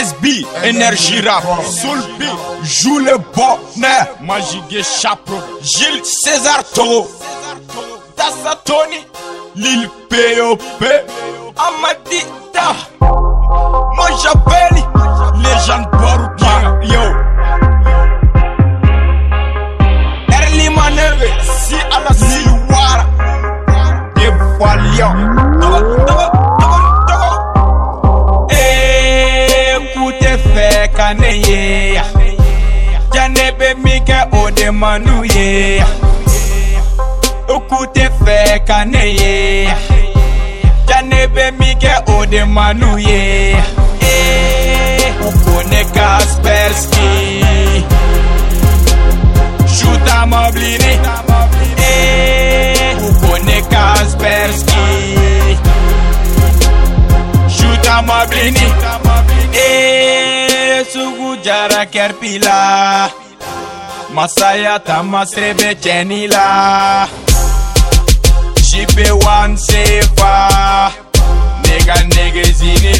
SB, Energy Rap, Soul B, joue le bonheur, Magique Chapeau, Gilles César Toro, Dassa Tony, Lil POP, Amadita, Majabelli, Légende Borukia, yo. Early si à la kane ye Jane be mi kɛ o de manu ye U ku tɛ fɛ kane ye Jane be mi kɛ o de manu ye Kone Kaspersky Šuta moblini Kone Kaspersky Šuta moblini Šuta moblini Masaya ta masrebe chenila Și one Nega negezine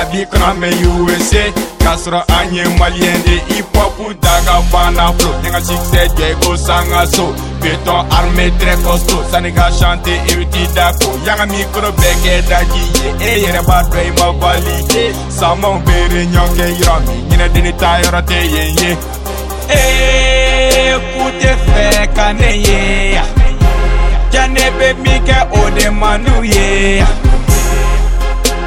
Abi krame USA Kasra anye maliende hip hop daga bana flow Nyenga succès dwe go sanga so Béton armé très costo. Sanega chante eviti dako Yanga micro beke daji ye E yere ba dwe ma valide Sama bere nyonge yirami Nyine dini ta yoro te ye ye E kute fe kane ye Jane be mike ode manu ye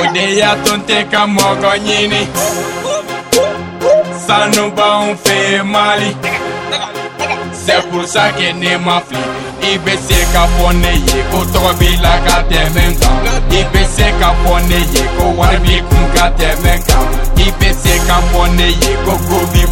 Odeia tonteca mogonini Să nu bă un femali Se pulsa che ne mă afli IBC ca foneie Cu tobi la cate menca IBC ca foneie Cu arbi cum cate menca IBC ca foneie Cu gubi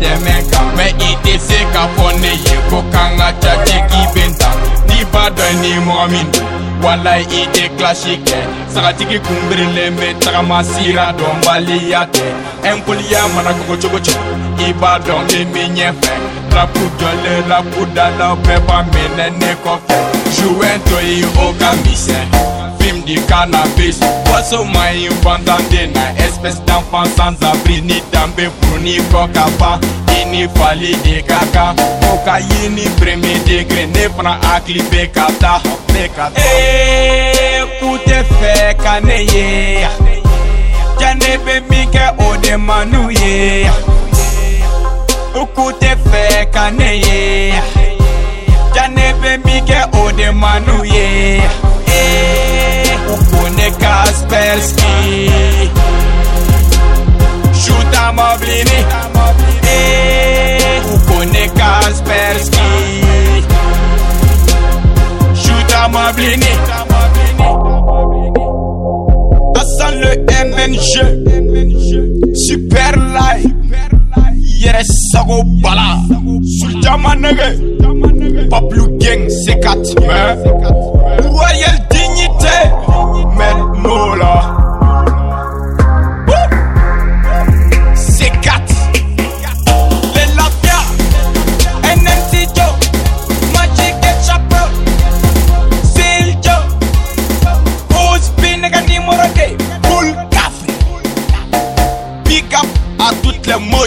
te menca Me ITC ca foneie Cu canga cea ce chibenta Diba dă ni momindu walayi i tɛ kilasi kɛ sagatigi kunbirilen bɛ tagama sira dɔnbaliya tɛ ɛnkoliya mana kogo cogo cogo i b'a dɔn le min ɲɛfɛ rapu jɔlen rapu dalaw bɛɛ b'a minɛ ne kɔfɛ juwɛn to ye o ka misɛn film di cannabis waso ma ɲi fantanden na espèce d'enfant sans abri ni danbe furu ni kɔ ka ban Υπότιτλοι AUTHORWAVE de kaka Kokaini preme degré Ne pran akli be kata Be kata E kute fe kane ye Jane be mike manu ye Ukute fe kane ye Jane be mike manu ye E ukune kasperski Shoot am oblini Shoot am Vous connaissez Kaspersky Jouez dans ma dans ma blini, dans le MNG Super la hiéresse, ça va pas là Jouez dans ma nugue, pas plus gagnant, c'est 4 meufs hein.